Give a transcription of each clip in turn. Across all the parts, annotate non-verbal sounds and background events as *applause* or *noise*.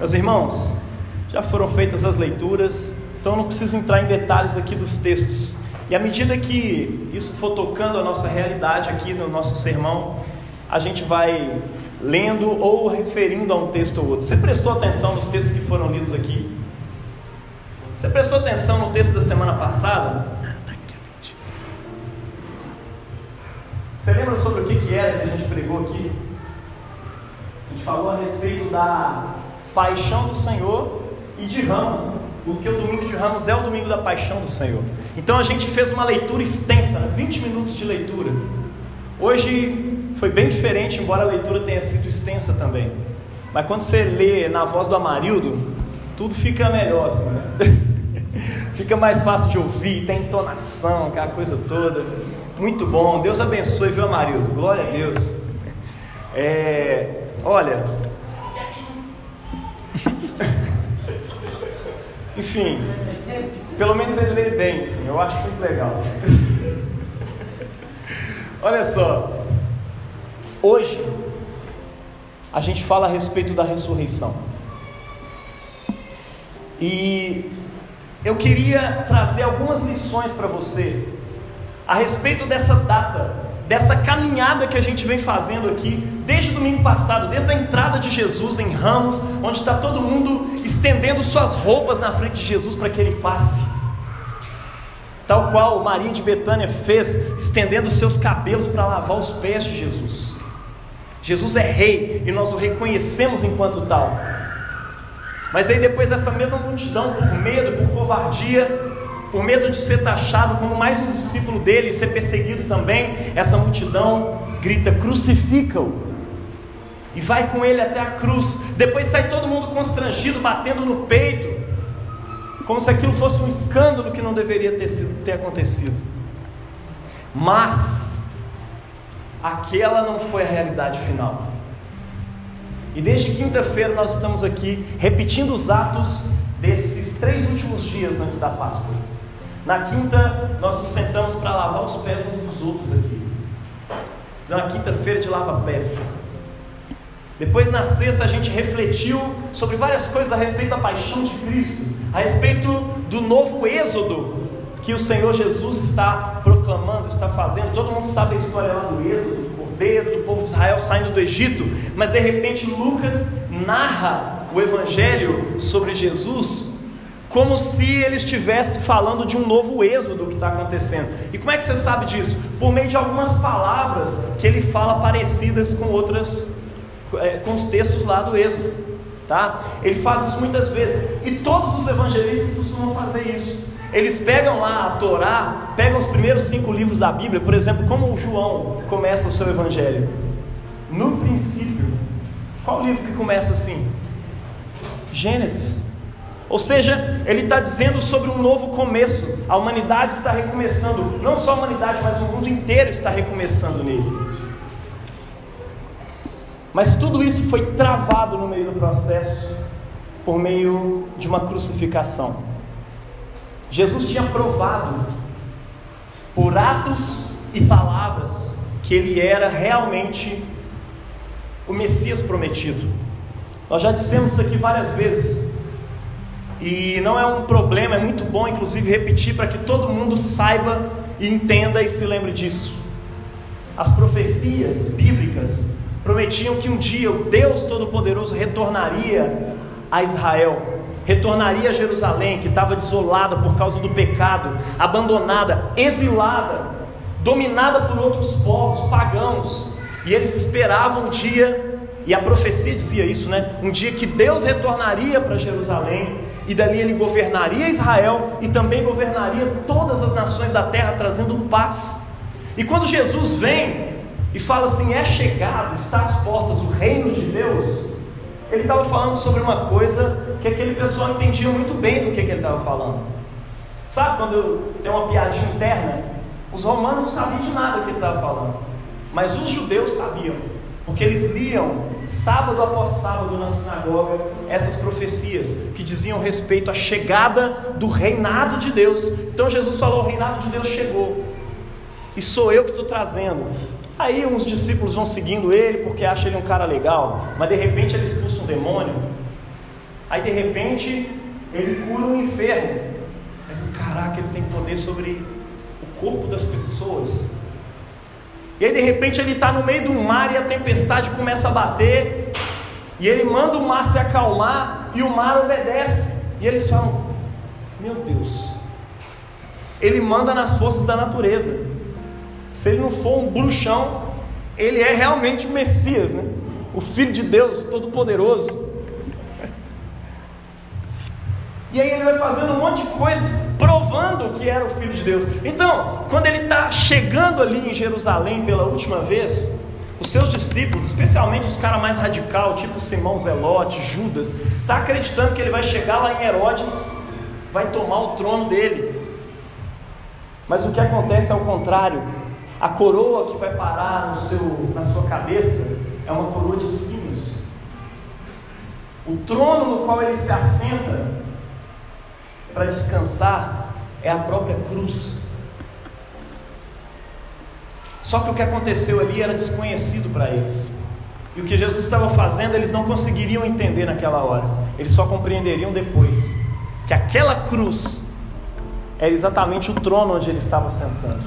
Meus irmãos, já foram feitas as leituras, então eu não preciso entrar em detalhes aqui dos textos. E à medida que isso for tocando a nossa realidade aqui no nosso sermão, a gente vai lendo ou referindo a um texto ou outro. Você prestou atenção nos textos que foram lidos aqui? Você prestou atenção no texto da semana passada? Você lembra sobre o que, que era que a gente pregou aqui? A gente falou a respeito da paixão do Senhor e de Ramos, né? porque o domingo de Ramos é o domingo da paixão do Senhor. Então a gente fez uma leitura extensa, 20 minutos de leitura. Hoje foi bem diferente, embora a leitura tenha sido extensa também. Mas quando você lê na voz do Amarildo, tudo fica melhor, assim, né? *laughs* fica mais fácil de ouvir, tem entonação, aquela coisa toda. Muito bom, Deus abençoe, viu, Amarildo? Glória a Deus. É, olha, Enfim, pelo menos ele lê bem, assim, eu acho muito legal. *laughs* Olha só, hoje a gente fala a respeito da ressurreição. E eu queria trazer algumas lições para você a respeito dessa data dessa caminhada que a gente vem fazendo aqui desde o domingo passado, desde a entrada de Jesus em Ramos, onde está todo mundo estendendo suas roupas na frente de Jesus para que ele passe. Tal qual Maria de Betânia fez, estendendo seus cabelos para lavar os pés de Jesus. Jesus é rei e nós o reconhecemos enquanto tal. Mas aí depois essa mesma multidão, por medo, por covardia, por medo de ser taxado como mais um discípulo dele e ser perseguido também, essa multidão grita: crucifica-o. E vai com ele até a cruz. Depois sai todo mundo constrangido, batendo no peito, como se aquilo fosse um escândalo que não deveria ter, sido, ter acontecido. Mas, aquela não foi a realidade final. E desde quinta-feira nós estamos aqui repetindo os atos desses três últimos dias antes da Páscoa. Na quinta, nós nos sentamos para lavar os pés uns dos outros aqui. Na quinta-feira de lava-pés. Depois, na sexta, a gente refletiu sobre várias coisas a respeito da paixão de Cristo, a respeito do novo êxodo que o Senhor Jesus está proclamando, está fazendo. Todo mundo sabe a história lá do êxodo, do cordeiro, do povo de Israel saindo do Egito, mas de repente Lucas narra o evangelho sobre Jesus como se ele estivesse falando de um novo êxodo que está acontecendo. E como é que você sabe disso? Por meio de algumas palavras que ele fala parecidas com outras, é, com os textos lá do êxodo. Tá? Ele faz isso muitas vezes. E todos os evangelistas costumam fazer isso. Eles pegam lá a Torá, pegam os primeiros cinco livros da Bíblia, por exemplo, como o João começa o seu evangelho. No princípio, qual livro que começa assim? Gênesis. Ou seja, ele está dizendo sobre um novo começo. A humanidade está recomeçando. Não só a humanidade, mas o mundo inteiro está recomeçando nele. Mas tudo isso foi travado no meio do processo por meio de uma crucificação. Jesus tinha provado por atos e palavras que ele era realmente o Messias prometido. Nós já dissemos isso aqui várias vezes. E não é um problema, é muito bom, inclusive, repetir para que todo mundo saiba e entenda e se lembre disso. As profecias bíblicas prometiam que um dia o Deus Todo-Poderoso retornaria a Israel, retornaria a Jerusalém, que estava desolada por causa do pecado, abandonada, exilada, dominada por outros povos pagãos, e eles esperavam um dia, e a profecia dizia isso, né? Um dia que Deus retornaria para Jerusalém e dali ele governaria Israel e também governaria todas as nações da terra, trazendo paz. E quando Jesus vem e fala assim: é chegado, está às portas o reino de Deus, ele estava falando sobre uma coisa que aquele pessoal entendia muito bem do que, que ele estava falando. Sabe quando tem uma piadinha interna? Os romanos não sabiam de nada que ele estava falando, mas os judeus sabiam. Porque eles liam sábado após sábado na sinagoga essas profecias que diziam respeito à chegada do reinado de Deus. Então Jesus falou: o reinado de Deus chegou, e sou eu que estou trazendo. Aí uns discípulos vão seguindo ele porque acham ele um cara legal, mas de repente ele expulsa um demônio. Aí de repente ele cura um enfermo. Aí, caraca, ele tem poder sobre o corpo das pessoas. E aí de repente ele está no meio do mar e a tempestade começa a bater. E ele manda o mar se acalmar e o mar obedece. E eles falam: Meu Deus, ele manda nas forças da natureza. Se ele não for um bruxão, ele é realmente o Messias, né? o Filho de Deus Todo-Poderoso. E aí ele vai fazendo um monte de coisas, provando que era o Filho de Deus. Então, quando ele está chegando ali em Jerusalém pela última vez, os seus discípulos, especialmente os caras mais radical, tipo Simão Zelote, Judas, tá acreditando que ele vai chegar lá em Herodes, vai tomar o trono dele. Mas o que acontece é o contrário. A coroa que vai parar no seu, na sua cabeça é uma coroa de espinhos. O trono no qual ele se assenta para descansar é a própria cruz. Só que o que aconteceu ali era desconhecido para eles. E o que Jesus estava fazendo, eles não conseguiriam entender naquela hora. Eles só compreenderiam depois que aquela cruz era exatamente o trono onde ele estava sentando.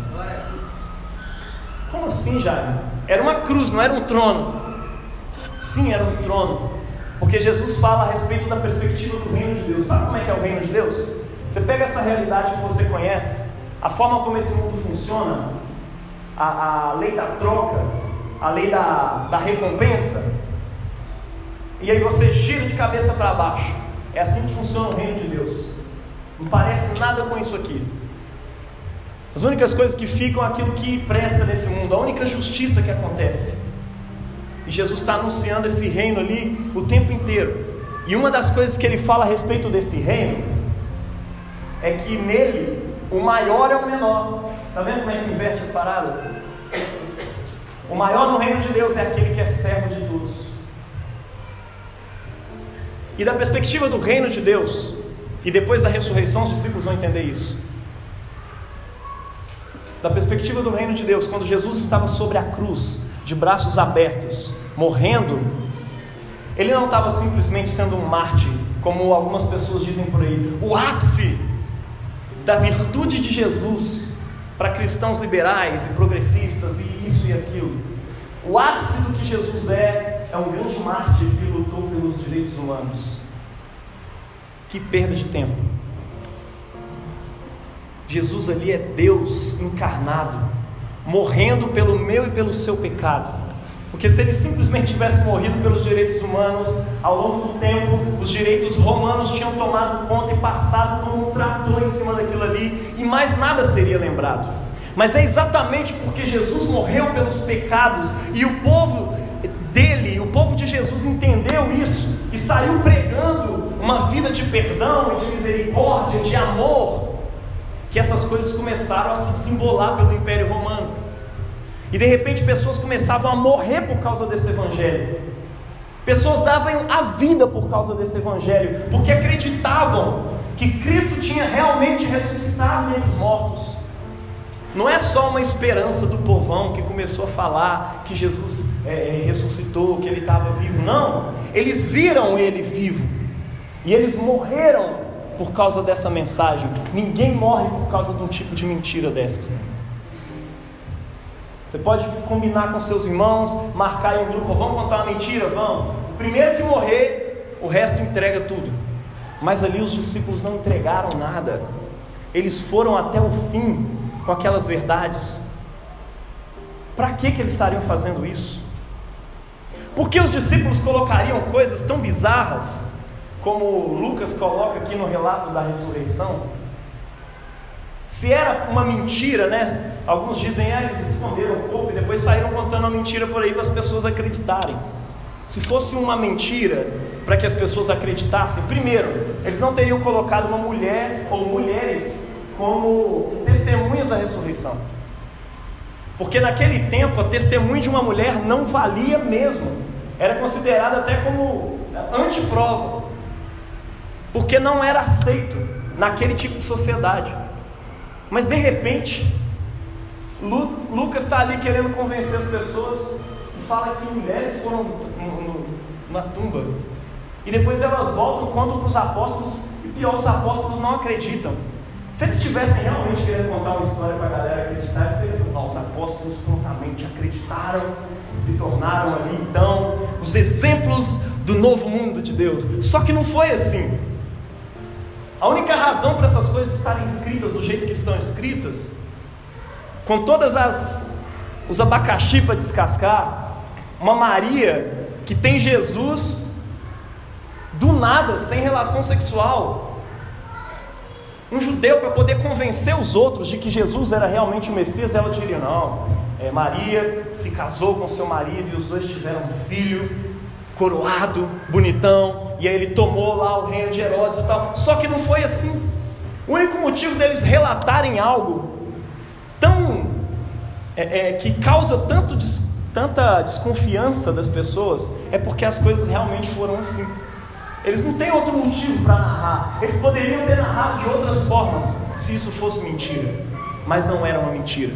Como assim, Jaime? Era uma cruz, não era um trono. Sim, era um trono. Porque Jesus fala a respeito da perspectiva do reino de Deus. Sabe como é que é o reino de Deus? Você pega essa realidade que você conhece, a forma como esse mundo funciona, a, a lei da troca, a lei da, da recompensa, e aí você gira de cabeça para baixo. É assim que funciona o reino de Deus. Não parece nada com isso aqui. As únicas coisas que ficam é aquilo que presta nesse mundo, a única justiça que acontece. E Jesus está anunciando esse reino ali o tempo inteiro. E uma das coisas que ele fala a respeito desse reino é que nele o maior é o menor. Está vendo como é que inverte as paradas? O maior no reino de Deus é aquele que é servo de todos. E da perspectiva do reino de Deus, e depois da ressurreição, os discípulos vão entender isso. Da perspectiva do reino de Deus, quando Jesus estava sobre a cruz, de braços abertos, morrendo, ele não estava simplesmente sendo um mártir, como algumas pessoas dizem por aí. O ápice da virtude de Jesus para cristãos liberais e progressistas e isso e aquilo. O ápice do que Jesus é é um grande mártir que lutou pelos direitos humanos. Que perda de tempo. Jesus ali é Deus encarnado, morrendo pelo meu e pelo seu pecado. Porque se ele simplesmente tivesse morrido pelos direitos humanos, ao longo do tempo, os direitos romanos tinham tomado conta e passado como um trator em cima daquilo ali, e mais nada seria lembrado. Mas é exatamente porque Jesus morreu pelos pecados e o povo dele, o povo de Jesus entendeu isso e saiu pregando uma vida de perdão, de misericórdia, de amor, que essas coisas começaram a se simbolar pelo Império Romano. E de repente pessoas começavam a morrer por causa desse evangelho. Pessoas davam a vida por causa desse evangelho, porque acreditavam que Cristo tinha realmente ressuscitado entre os mortos. Não é só uma esperança do povão que começou a falar que Jesus é, é ressuscitou, que ele estava vivo. Não, eles viram ele vivo e eles morreram por causa dessa mensagem. Ninguém morre por causa de um tipo de mentira dessas. Você pode combinar com seus irmãos, marcar em um grupo, vamos contar uma mentira, vamos. O primeiro que morrer, o resto entrega tudo. Mas ali os discípulos não entregaram nada. Eles foram até o fim com aquelas verdades. Para que, que eles estariam fazendo isso? Por que os discípulos colocariam coisas tão bizarras, como Lucas coloca aqui no relato da ressurreição? Se era uma mentira, né? Alguns dizem, ah, eles esconderam o corpo e depois saíram contando uma mentira por aí para as pessoas acreditarem. Se fosse uma mentira para que as pessoas acreditassem, primeiro, eles não teriam colocado uma mulher ou mulheres como testemunhas da ressurreição. Porque naquele tempo a testemunha de uma mulher não valia mesmo, era considerada até como antiprova, porque não era aceito naquele tipo de sociedade. Mas de repente, Lu, Lucas está ali querendo convencer as pessoas e fala que mulheres foram na tumba. E depois elas voltam, contam para os apóstolos, e pior, os apóstolos não acreditam. Se eles estivessem realmente querendo contar uma história para a galera acreditar, eles teriam os apóstolos prontamente acreditaram, se tornaram ali então os exemplos do novo mundo de Deus. Só que não foi assim. A única razão para essas coisas estarem escritas do jeito que estão escritas, com todas as os abacaxi para descascar, uma Maria que tem Jesus do nada, sem relação sexual, um judeu para poder convencer os outros de que Jesus era realmente o Messias, ela diria: não, é, Maria se casou com seu marido e os dois tiveram um filho, coroado, bonitão, e aí ele tomou lá o reino de Herodes e tal. Só que não foi assim. O único motivo deles relatarem algo tão é, é, que causa tanto des, tanta desconfiança das pessoas é porque as coisas realmente foram assim. Eles não têm outro motivo para narrar. Eles poderiam ter narrado de outras formas se isso fosse mentira, mas não era uma mentira.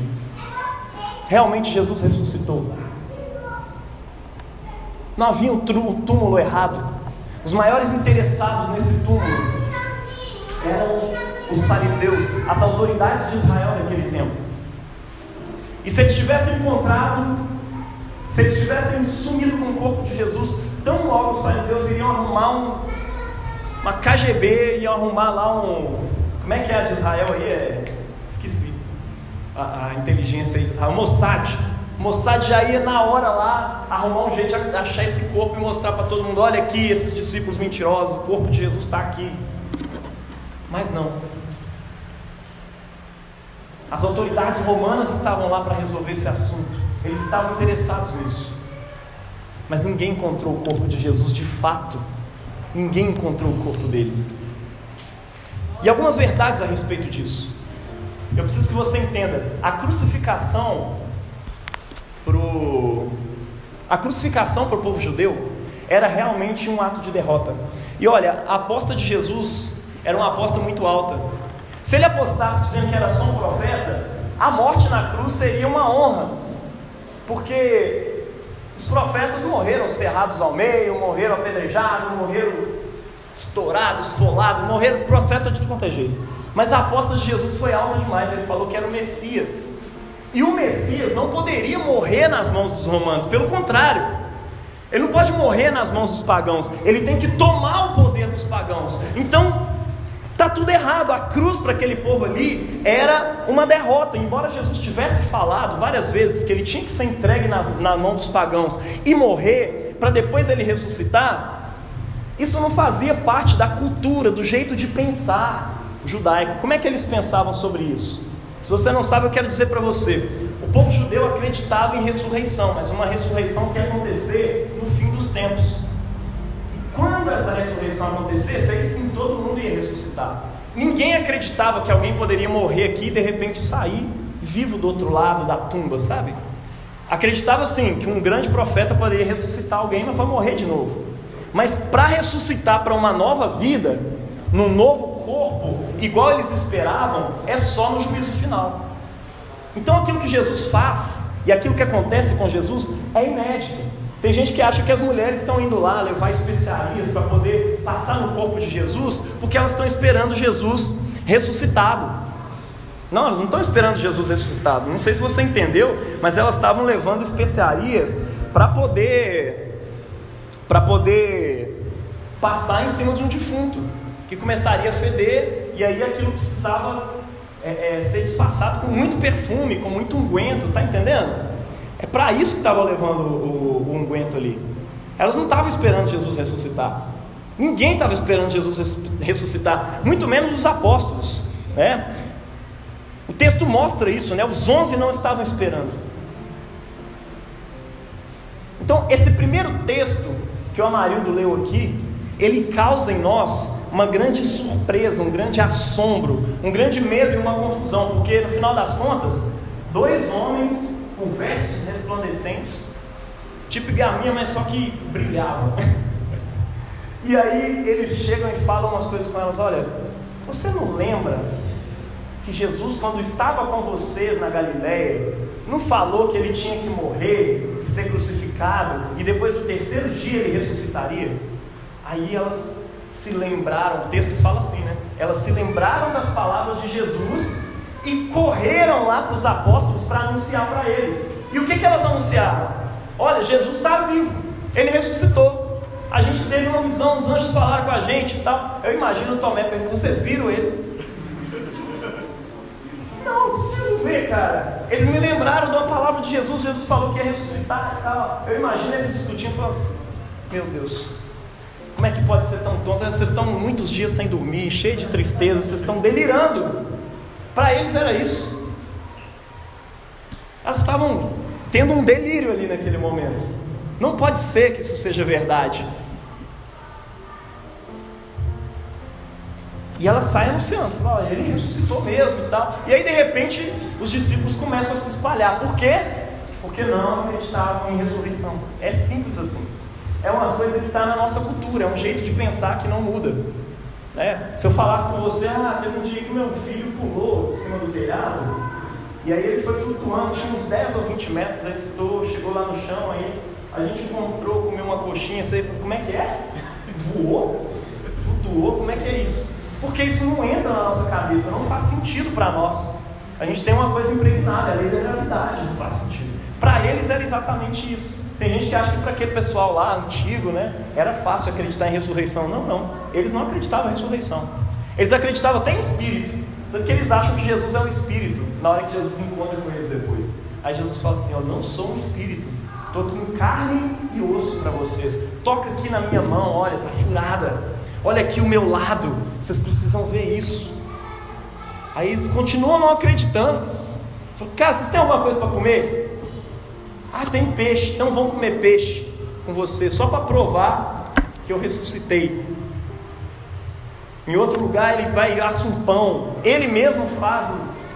Realmente Jesus ressuscitou. Não havia o túmulo errado. Os maiores interessados nesse túmulo eram os fariseus, as autoridades de Israel naquele tempo. E se eles tivessem encontrado, se eles tivessem sumido com o corpo de Jesus, tão logo os fariseus iriam arrumar um, uma KGB, iam arrumar lá um. Como é que é a de Israel aí? É, esqueci. A, a inteligência de Israel, Mossad Mossad já ia na hora lá arrumar um jeito de achar esse corpo e mostrar para todo mundo: olha aqui, esses discípulos mentirosos, o corpo de Jesus está aqui. Mas não. As autoridades romanas estavam lá para resolver esse assunto. Eles estavam interessados nisso. Mas ninguém encontrou o corpo de Jesus de fato. Ninguém encontrou o corpo dele. E algumas verdades a respeito disso. Eu preciso que você entenda: a crucificação pro a crucificação para o povo judeu era realmente um ato de derrota. E olha, a aposta de Jesus era uma aposta muito alta. Se ele apostasse dizendo que era só um profeta, a morte na cruz seria uma honra, porque os profetas morreram cerrados ao meio, morreram apedrejados, morreram estourados, esfolados, morreram profeta de tudo quanto é jeito. Mas a aposta de Jesus foi alta demais, ele falou que era o Messias. E o Messias não poderia morrer nas mãos dos romanos, pelo contrário, ele não pode morrer nas mãos dos pagãos, ele tem que tomar o poder dos pagãos. Então, tá tudo errado. A cruz para aquele povo ali era uma derrota. Embora Jesus tivesse falado várias vezes que ele tinha que ser entregue na, na mão dos pagãos e morrer para depois ele ressuscitar, isso não fazia parte da cultura, do jeito de pensar judaico. Como é que eles pensavam sobre isso? Se você não sabe, eu quero dizer para você: o povo judeu acreditava em ressurreição, mas uma ressurreição que ia acontecer no fim dos tempos. E quando essa ressurreição acontecesse, aí sim todo mundo ia ressuscitar. Ninguém acreditava que alguém poderia morrer aqui e de repente sair vivo do outro lado da tumba, sabe? Acreditava sim que um grande profeta poderia ressuscitar alguém, mas para morrer de novo. Mas para ressuscitar para uma nova vida, num novo corpo, igual eles esperavam, é só no juízo final. Então aquilo que Jesus faz e aquilo que acontece com Jesus é inédito. Tem gente que acha que as mulheres estão indo lá levar especiarias para poder passar no corpo de Jesus, porque elas estão esperando Jesus ressuscitado. Não, elas não estão esperando Jesus ressuscitado. Não sei se você entendeu, mas elas estavam levando especiarias para poder para poder passar em cima de um defunto que começaria a feder, e aí aquilo precisava é, é, ser disfarçado com muito perfume, com muito unguento, tá entendendo? É para isso que estava levando o, o, unguento ali. Elas não estavam esperando Jesus ressuscitar. Ninguém estava esperando Jesus ressuscitar, muito menos os apóstolos, né? O texto mostra isso, né? Os onze não estavam esperando. Então, esse primeiro texto que o Amarildo leu aqui, ele causa em nós uma grande surpresa, um grande assombro, um grande medo e uma confusão, porque no final das contas, dois homens com vestes resplandecentes, tipo gaminha, mas só que brilhavam. *laughs* E aí eles chegam e falam umas coisas com elas: olha, você não lembra que Jesus, quando estava com vocês na Galiléia, não falou que ele tinha que morrer e ser crucificado e depois do terceiro dia ele ressuscitaria? Aí elas se lembraram, o texto fala assim, né? Elas se lembraram das palavras de Jesus e correram lá para os apóstolos para anunciar para eles. E o que, que elas anunciaram? Olha, Jesus está vivo, ele ressuscitou. A gente teve uma visão, os anjos falaram com a gente e tal. Eu imagino o Tomé perguntando: vocês viram ele? Não, preciso ver, cara. Eles me lembraram da palavra de Jesus. Jesus falou que ia ressuscitar e tal. Eu imagino eles discutindo, falando: Meu Deus, como é que pode ser tão tonto? Vocês estão muitos dias sem dormir, cheio de tristeza, vocês estão delirando. Para eles era isso. Elas estavam tendo um delírio ali naquele momento. Não pode ser que isso seja verdade. E ela sai anunciando, oh, ele ressuscitou mesmo e tal. E aí de repente os discípulos começam a se espalhar. Por quê? Porque não acreditavam em ressurreição. É simples assim. É uma coisa que está na nossa cultura, é um jeito de pensar que não muda. Né? Se eu falasse com você, ah, teve um dia que meu filho pulou de cima do telhado, e aí ele foi flutuando, tinha uns 10 ou 20 metros, aí flutuou, chegou lá no chão, aí a gente encontrou, comeu uma coxinha, você falou, como é que é? *laughs* Voou? Flutuou? Como é que é isso? Porque isso não entra na nossa cabeça, não faz sentido para nós. A gente tem uma coisa impregnada, é a lei da gravidade, não faz sentido. Para eles era exatamente isso. Tem gente que acha que para aquele pessoal lá antigo, né, era fácil acreditar em ressurreição. Não, não. Eles não acreditavam em ressurreição. Eles acreditavam até em espírito. Porque eles acham que Jesus é um espírito na hora que Jesus encontra com eles depois. Aí Jesus fala assim: Eu não sou um espírito, estou aqui em carne e osso para vocês. Toca aqui na minha mão, olha, está furada. Olha aqui o meu lado, vocês precisam ver isso. Aí eles continuam não acreditando. Falam, Cara, vocês têm alguma coisa para comer? Ah, tem peixe, então vão comer peixe com você, só para provar que eu ressuscitei. Em outro lugar ele vai e assa um pão, ele mesmo faz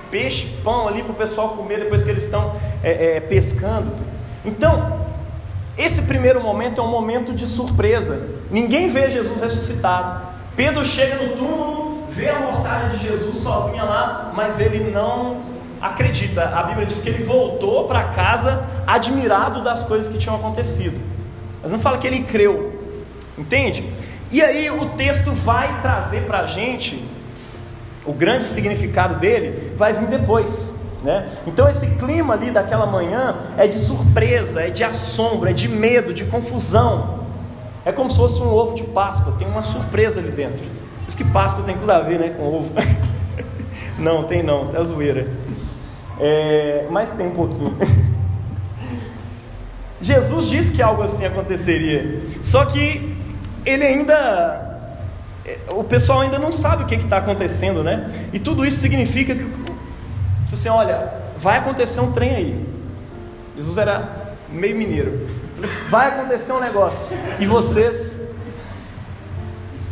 peixe, pão ali para o pessoal comer depois que eles estão é, é, pescando. Então, esse primeiro momento é um momento de surpresa. Ninguém vê Jesus ressuscitado. Pedro chega no túmulo, vê a mortalha de Jesus sozinha lá, mas ele não acredita. A Bíblia diz que ele voltou para casa admirado das coisas que tinham acontecido. Mas não fala que ele creu. Entende? E aí o texto vai trazer para a gente o grande significado dele, vai vir depois. Né? Então esse clima ali daquela manhã é de surpresa, é de assombro, é de medo, de confusão. É como se fosse um ovo de Páscoa, tem uma surpresa ali dentro. Isso que Páscoa tem tudo a ver né, com ovo. *laughs* não, tem não, é zoeira. É, mas tem um pouquinho. *laughs* Jesus disse que algo assim aconteceria, só que ele ainda. É, o pessoal ainda não sabe o que está acontecendo, né? E tudo isso significa que Tipo assim, olha, vai acontecer um trem aí. Jesus era meio mineiro. Vai acontecer um negócio. E vocês.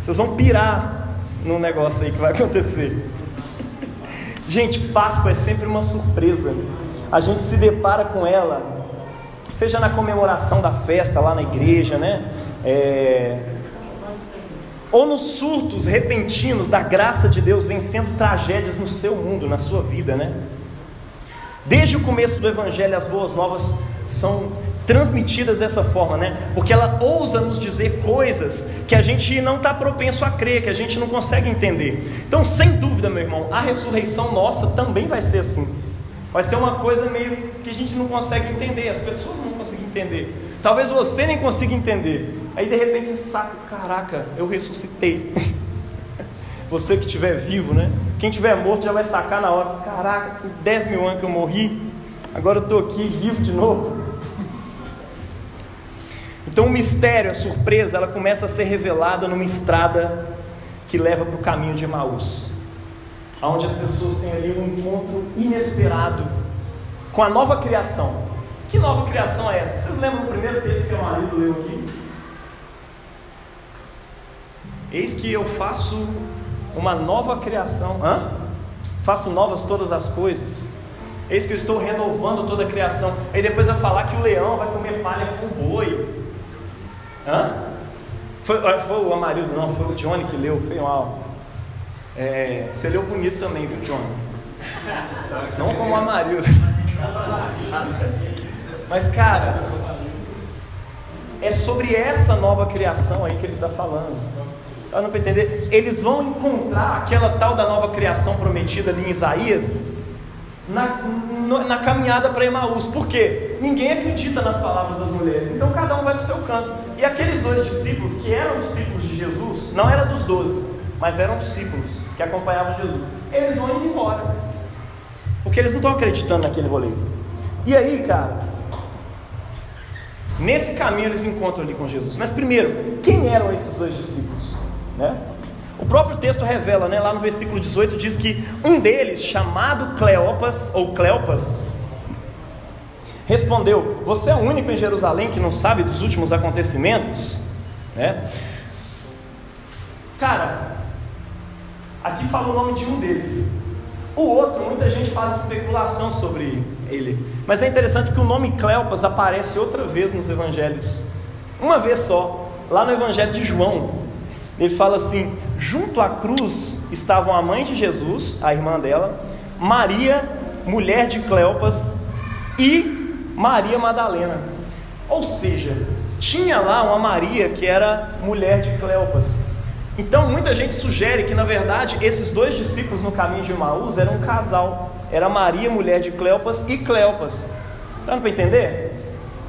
Vocês vão pirar num negócio aí que vai acontecer. Gente, Páscoa é sempre uma surpresa. A gente se depara com ela, seja na comemoração da festa lá na igreja, né? É... Ou nos surtos repentinos da graça de Deus vencendo tragédias no seu mundo, na sua vida, né? Desde o começo do Evangelho, as boas novas são transmitidas dessa forma, né? Porque ela ousa nos dizer coisas que a gente não está propenso a crer, que a gente não consegue entender. Então, sem dúvida, meu irmão, a ressurreição nossa também vai ser assim. Vai ser uma coisa meio que a gente não consegue entender, as pessoas não conseguem entender. Talvez você nem consiga entender. Aí de repente você saca, caraca, eu ressuscitei. *laughs* você que estiver vivo, né? Quem estiver morto já vai sacar na hora. Caraca, tem 10 mil anos que eu morri, agora eu estou aqui vivo de novo. Então o mistério, a surpresa, ela começa a ser revelada numa estrada que leva para o caminho de Emaús, onde as pessoas têm ali um encontro inesperado com a nova criação. Que nova criação é essa? Vocês lembram do primeiro texto que o marido leu aqui? Eis que eu faço uma nova criação. Hã? Faço novas todas as coisas. Eis que eu estou renovando toda a criação. Aí depois vai falar que o leão vai comer palha com o boi. Hã? Foi, foi o Amarildo, não, foi o Johnny que leu, foi mal. É, você leu bonito também, viu, Johnny? Não como o Amarildo. Mas, cara, é sobre essa nova criação aí que ele está falando. Tá não para entender? Eles vão encontrar aquela tal da nova criação prometida ali em Isaías na, na caminhada para Emaús. Por quê? Ninguém acredita nas palavras das mulheres. Então cada um vai para o seu canto. E aqueles dois discípulos, que eram discípulos de Jesus, não era dos doze, mas eram discípulos que acompanhavam Jesus. Eles vão indo embora. Porque eles não estão acreditando naquele rolê. E aí, cara, nesse caminho eles encontram ali com Jesus. Mas primeiro, quem eram esses dois discípulos? Né? O próprio texto revela, né, lá no versículo 18, diz que um deles, chamado Cleopas, ou Cleopas, respondeu: Você é o único em Jerusalém que não sabe dos últimos acontecimentos? Né? Cara, aqui fala o nome de um deles. O outro, muita gente faz especulação sobre ele. Mas é interessante que o nome Cleopas aparece outra vez nos evangelhos. Uma vez só. Lá no evangelho de João, ele fala assim: junto à cruz estavam a mãe de Jesus, a irmã dela, Maria, mulher de Cleopas, e Maria Madalena. Ou seja, tinha lá uma Maria que era mulher de Cleopas. Então muita gente sugere que na verdade esses dois discípulos no caminho de Emaús eram um casal. Era Maria, mulher de Cleopas, e Cleopas. Tá dando para entender?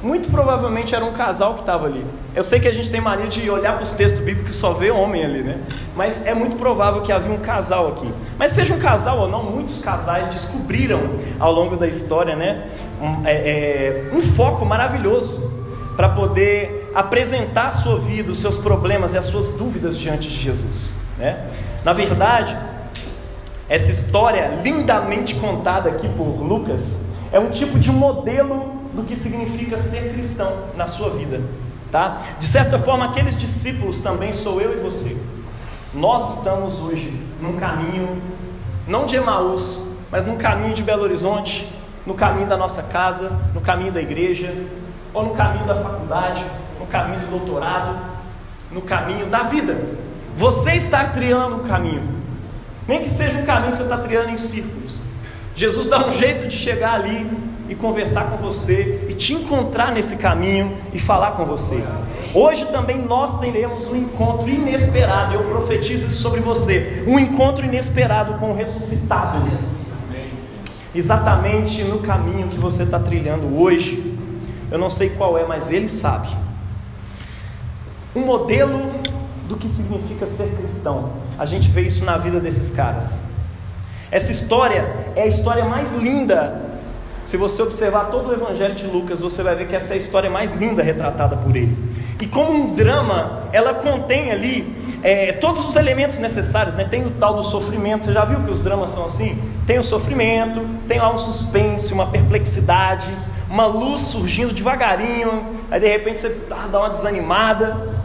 Muito provavelmente era um casal que estava ali. Eu sei que a gente tem mania de olhar para os textos bíblicos e só ver homem ali, né? Mas é muito provável que havia um casal aqui. Mas seja um casal ou não, muitos casais descobriram ao longo da história, né? Um, é, é, um foco maravilhoso para poder apresentar a sua vida, os seus problemas e as suas dúvidas diante de Jesus, né? Na verdade, essa história lindamente contada aqui por Lucas é um tipo de modelo do que significa ser cristão na sua vida, tá? De certa forma, aqueles discípulos também sou eu e você. Nós estamos hoje num caminho, não de Emaús, mas num caminho de Belo Horizonte, no caminho da nossa casa, no caminho da igreja, ou no caminho da faculdade, no caminho do doutorado, no caminho da vida. Você está trilhando um caminho, nem que seja um caminho que você está trilhando em círculos. Jesus dá um jeito de chegar ali e conversar com você e te encontrar nesse caminho e falar com você. Hoje também nós teremos um encontro inesperado, eu profetizo isso sobre você, um encontro inesperado com o ressuscitado. Exatamente no caminho que você está trilhando hoje. Eu não sei qual é, mas ele sabe. Um modelo do que significa ser cristão. A gente vê isso na vida desses caras. Essa história é a história mais linda se você observar todo o Evangelho de Lucas, você vai ver que essa é a história mais linda retratada por ele. E como um drama, ela contém ali é, todos os elementos necessários, né? Tem o tal do sofrimento, você já viu que os dramas são assim? Tem o sofrimento, tem lá um suspense, uma perplexidade, uma luz surgindo devagarinho, aí de repente você dá uma desanimada,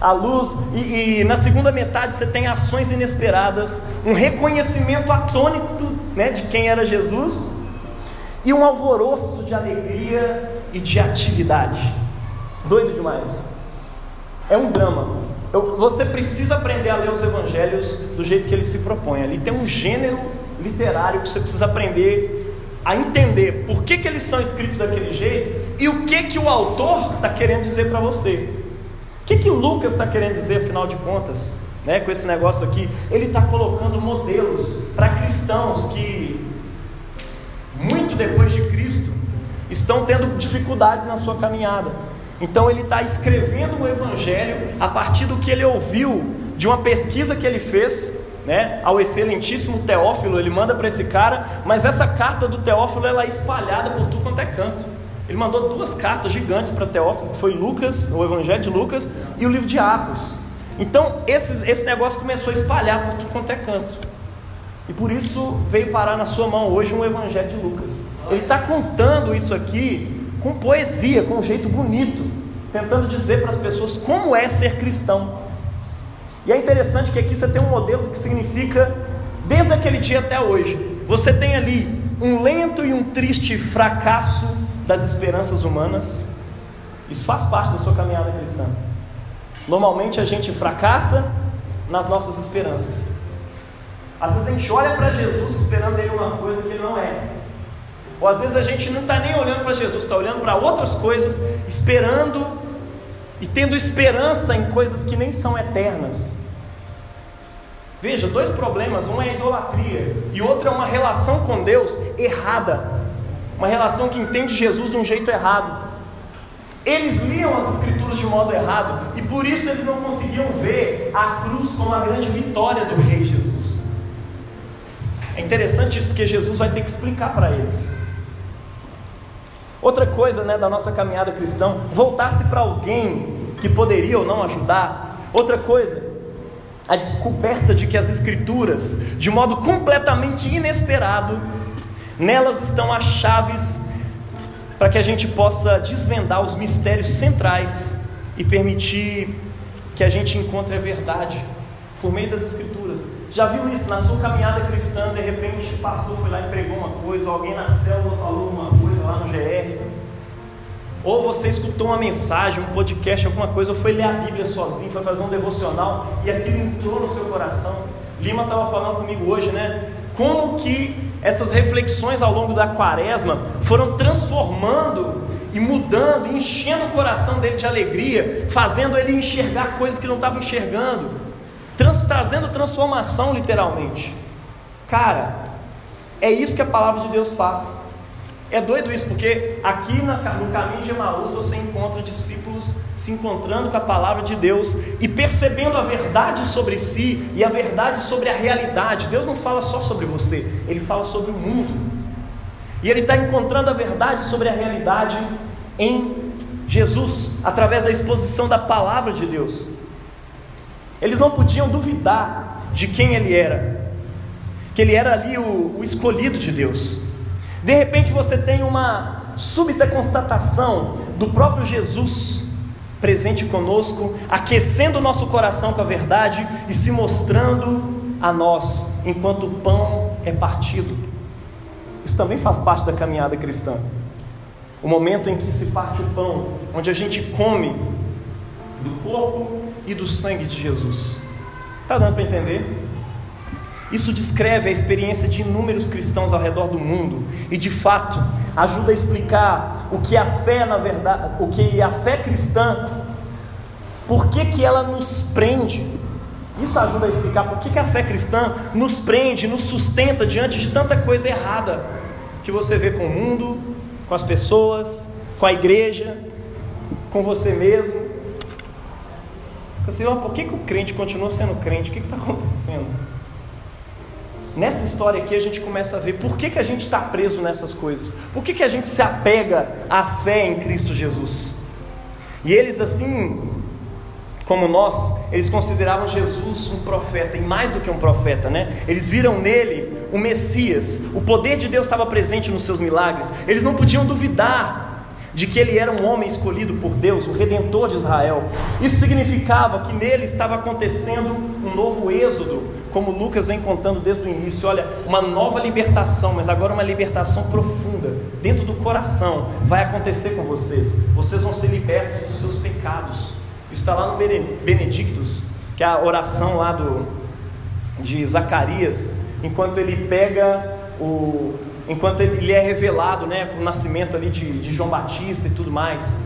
a luz, e, e, na segunda metade você tem ações inesperadas, um reconhecimento atônito né, de quem era Jesus, e um alvoroço de alegria e de atividade. Doido demais. É um drama. Eu, você precisa aprender a ler os evangelhos do jeito que ele se propõe. Ali tem um gênero literário que você precisa aprender a entender por que, que eles são escritos daquele jeito e o que, que o autor está querendo dizer para você. O que, que Lucas está querendo dizer, afinal de contas, né, com esse negócio aqui? Ele está colocando modelos para cristãos que muito depois de Cristo, estão tendo dificuldades na sua caminhada. Então ele está escrevendo o Evangelho a partir do que ele ouviu de uma pesquisa que ele fez, né, ao excelentíssimo Teófilo. Ele manda para esse cara, mas essa carta do Teófilo ela é espalhada por tudo quanto é canto. Ele mandou duas cartas gigantes para Teófilo, que foi Lucas, o Evangelho de Lucas, e o livro de Atos. Então esse, esse negócio começou a espalhar por tudo quanto é canto. E por isso veio parar na sua mão hoje um Evangelho de Lucas. Ele está contando isso aqui com poesia, com um jeito bonito, tentando dizer para as pessoas como é ser cristão. E é interessante que aqui você tem um modelo do que significa desde aquele dia até hoje. Você tem ali um lento e um triste fracasso das esperanças humanas. Isso faz parte da sua caminhada cristã. Normalmente a gente fracassa nas nossas esperanças. Às vezes a gente olha para Jesus esperando ele uma coisa que ele não é. Ou às vezes a gente não está nem olhando para Jesus, está olhando para outras coisas, esperando e tendo esperança em coisas que nem são eternas. Veja, dois problemas: um é a idolatria e outro é uma relação com Deus errada, uma relação que entende Jesus de um jeito errado. Eles liam as Escrituras de modo errado e por isso eles não conseguiam ver a cruz como a grande vitória do Rei Jesus. Interessante isso porque Jesus vai ter que explicar para eles. Outra coisa né, da nossa caminhada cristã, voltar-se para alguém que poderia ou não ajudar. Outra coisa, a descoberta de que as Escrituras, de modo completamente inesperado, nelas estão as chaves para que a gente possa desvendar os mistérios centrais e permitir que a gente encontre a verdade por meio das Escrituras. Já viu isso na sua caminhada cristã? De repente, o pastor foi lá e pregou uma coisa, ou alguém na célula falou uma coisa lá no GR, ou você escutou uma mensagem, um podcast, alguma coisa, ou foi ler a Bíblia sozinho, foi fazer um devocional e aquilo entrou no seu coração. Lima estava falando comigo hoje, né? Como que essas reflexões ao longo da quaresma foram transformando e mudando, enchendo o coração dele de alegria, fazendo ele enxergar coisas que não estava enxergando, trans, trazendo transformação literalmente. Cara, é isso que a palavra de Deus faz. É doido isso, porque aqui no caminho de Emaús você encontra discípulos se encontrando com a palavra de Deus e percebendo a verdade sobre si e a verdade sobre a realidade. Deus não fala só sobre você, ele fala sobre o mundo. E ele está encontrando a verdade sobre a realidade em Jesus, através da exposição da palavra de Deus. Eles não podiam duvidar de quem ele era, que ele era ali o, o escolhido de Deus. De repente você tem uma súbita constatação do próprio Jesus presente conosco, aquecendo o nosso coração com a verdade e se mostrando a nós enquanto o pão é partido. Isso também faz parte da caminhada cristã. O momento em que se parte o pão, onde a gente come do corpo e do sangue de Jesus. Está dando para entender? Isso descreve a experiência de inúmeros cristãos ao redor do mundo e, de fato, ajuda a explicar o que a fé, na verdade, o que a fé cristã, por que, que ela nos prende. Isso ajuda a explicar por que, que a fé cristã nos prende, nos sustenta diante de tanta coisa errada que você vê com o mundo, com as pessoas, com a igreja, com você mesmo. Você, assim, por que, que o crente continua sendo crente? O que está acontecendo? Nessa história aqui a gente começa a ver por que, que a gente está preso nessas coisas, por que, que a gente se apega à fé em Cristo Jesus. E eles, assim como nós, eles consideravam Jesus um profeta, e mais do que um profeta, né? Eles viram nele o Messias, o poder de Deus estava presente nos seus milagres, eles não podiam duvidar de que ele era um homem escolhido por Deus, o redentor de Israel. Isso significava que nele estava acontecendo um novo êxodo, como Lucas vem contando desde o início, olha, uma nova libertação, mas agora uma libertação profunda, dentro do coração, vai acontecer com vocês. Vocês vão ser libertos dos seus pecados. Isso está lá no Benedictus, que é a oração lá do, de Zacarias, enquanto ele pega o. Enquanto ele é revelado, né, o nascimento ali de, de João Batista e tudo mais,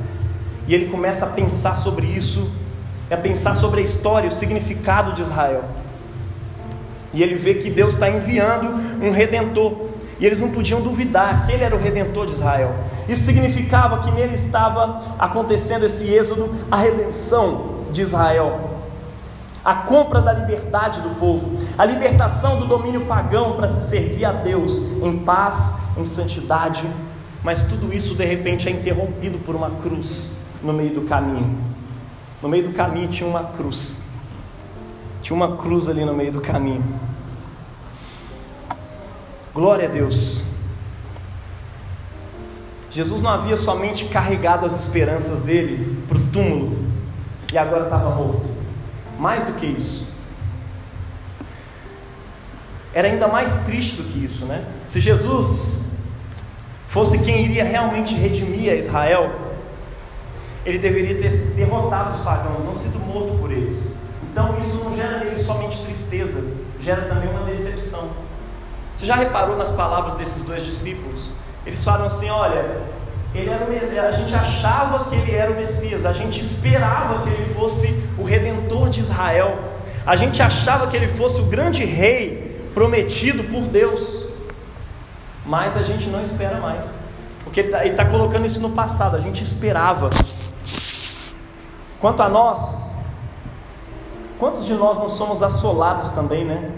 e ele começa a pensar sobre isso, a pensar sobre a história, o significado de Israel. E ele vê que Deus está enviando um redentor. E eles não podiam duvidar que ele era o redentor de Israel. Isso significava que nele estava acontecendo esse êxodo, a redenção de Israel. A compra da liberdade do povo, a libertação do domínio pagão para se servir a Deus em paz, em santidade. Mas tudo isso de repente é interrompido por uma cruz no meio do caminho. No meio do caminho tinha uma cruz. Tinha uma cruz ali no meio do caminho. Glória a Deus. Jesus não havia somente carregado as esperanças dele para o túmulo e agora estava morto. Mais do que isso. Era ainda mais triste do que isso, né? Se Jesus fosse quem iria realmente redimir a Israel, ele deveria ter derrotado os pagãos, não sido morto por eles. Então isso não gera nele somente tristeza, gera também uma decepção. Você já reparou nas palavras desses dois discípulos? Eles falam assim: olha, ele era, a gente achava que ele era o Messias, a gente esperava que ele fosse o redentor de Israel, a gente achava que ele fosse o grande rei prometido por Deus, mas a gente não espera mais, porque ele está tá colocando isso no passado, a gente esperava. Quanto a nós, quantos de nós não somos assolados também, né,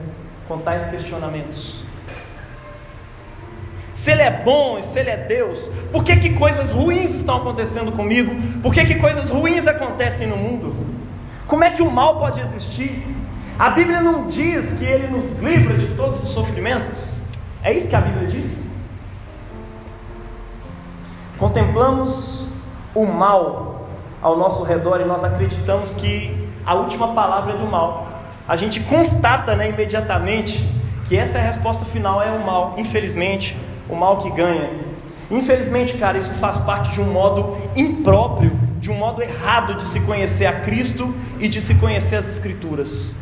com tais questionamentos? Se Ele é bom e se Ele é Deus, por que, que coisas ruins estão acontecendo comigo? Por que, que coisas ruins acontecem no mundo? Como é que o mal pode existir? A Bíblia não diz que Ele nos livra de todos os sofrimentos? É isso que a Bíblia diz? Contemplamos o mal ao nosso redor e nós acreditamos que a última palavra é do mal. A gente constata né, imediatamente que essa é a resposta final, é o mal, infelizmente o mal que ganha. Infelizmente, cara, isso faz parte de um modo impróprio, de um modo errado de se conhecer a Cristo e de se conhecer as Escrituras.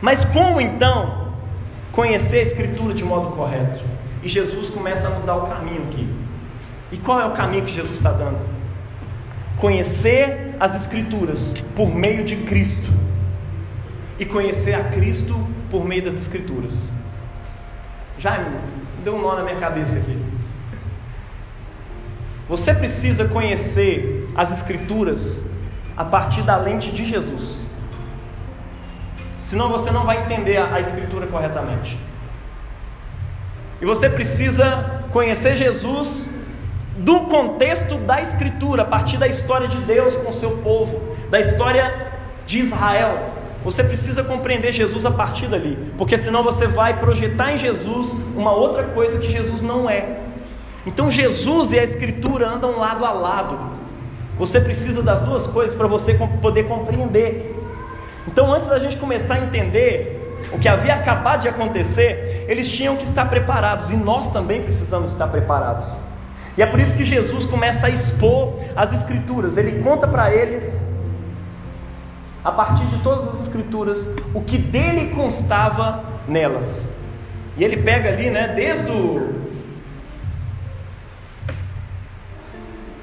Mas como então conhecer a Escritura de modo correto? E Jesus começa a nos dar o caminho aqui. E qual é o caminho que Jesus está dando? Conhecer as Escrituras por meio de Cristo e conhecer a Cristo por meio das Escrituras. Já deu um nó na minha cabeça aqui. Você precisa conhecer as Escrituras a partir da lente de Jesus. Senão você não vai entender a, a Escritura corretamente. E você precisa conhecer Jesus do contexto da Escritura, a partir da história de Deus com o seu povo, da história de Israel. Você precisa compreender Jesus a partir dali, porque senão você vai projetar em Jesus uma outra coisa que Jesus não é. Então Jesus e a Escritura andam lado a lado. Você precisa das duas coisas para você poder compreender. Então, antes da gente começar a entender o que havia acabado de acontecer, eles tinham que estar preparados e nós também precisamos estar preparados. E é por isso que Jesus começa a expor as Escrituras. Ele conta para eles a partir de todas as escrituras, o que dele constava nelas. E ele pega ali, né, desde o.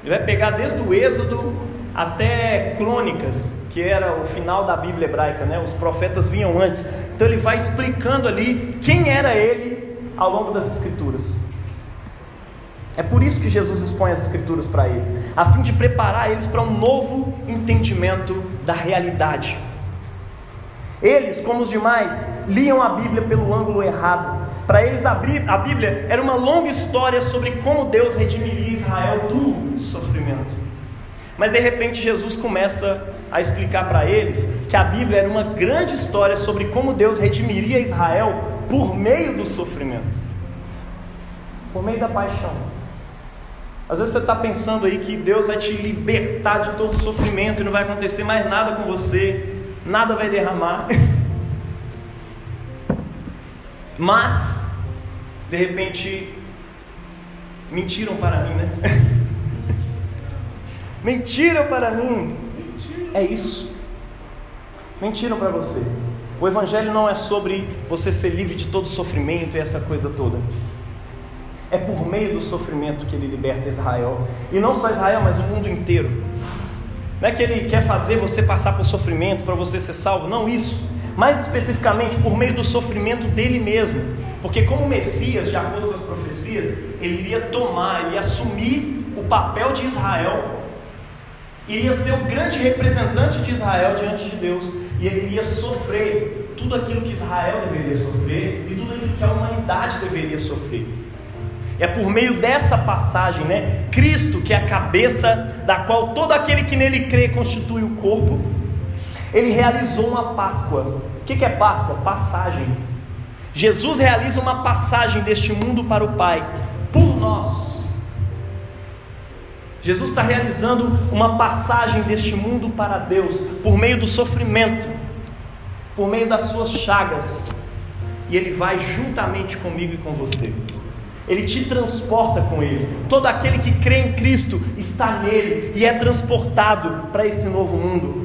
Ele vai pegar desde o Êxodo até Crônicas, que era o final da Bíblia hebraica, né? Os profetas vinham antes. Então ele vai explicando ali quem era ele ao longo das escrituras. É por isso que Jesus expõe as Escrituras para eles, a fim de preparar eles para um novo entendimento da realidade. Eles, como os demais, liam a Bíblia pelo ângulo errado. Para eles, a Bíblia era uma longa história sobre como Deus redimiria Israel do sofrimento. Mas de repente, Jesus começa a explicar para eles que a Bíblia era uma grande história sobre como Deus redimiria Israel por meio do sofrimento, por meio da paixão. Às vezes você está pensando aí que Deus vai te libertar de todo sofrimento e não vai acontecer mais nada com você, nada vai derramar. *laughs* Mas, de repente, mentiram para mim, né? *laughs* mentiram para mim. É isso. Mentiram para você. O Evangelho não é sobre você ser livre de todo sofrimento e essa coisa toda. É por meio do sofrimento que ele liberta Israel. E não só Israel, mas o mundo inteiro. Não é que ele quer fazer você passar por sofrimento para você ser salvo, não isso. Mais especificamente por meio do sofrimento dele mesmo. Porque como Messias, de acordo com as profecias, ele iria tomar, e assumir o papel de Israel, iria ser o grande representante de Israel diante de Deus, e ele iria sofrer tudo aquilo que Israel deveria sofrer e tudo aquilo que a humanidade deveria sofrer. É por meio dessa passagem, né? Cristo, que é a cabeça da qual todo aquele que nele crê constitui o corpo, ele realizou uma Páscoa. O que é Páscoa? Passagem. Jesus realiza uma passagem deste mundo para o Pai, por nós. Jesus está realizando uma passagem deste mundo para Deus, por meio do sofrimento, por meio das suas chagas, e Ele vai juntamente comigo e com você. Ele te transporta com Ele. Todo aquele que crê em Cristo está nele e é transportado para esse novo mundo.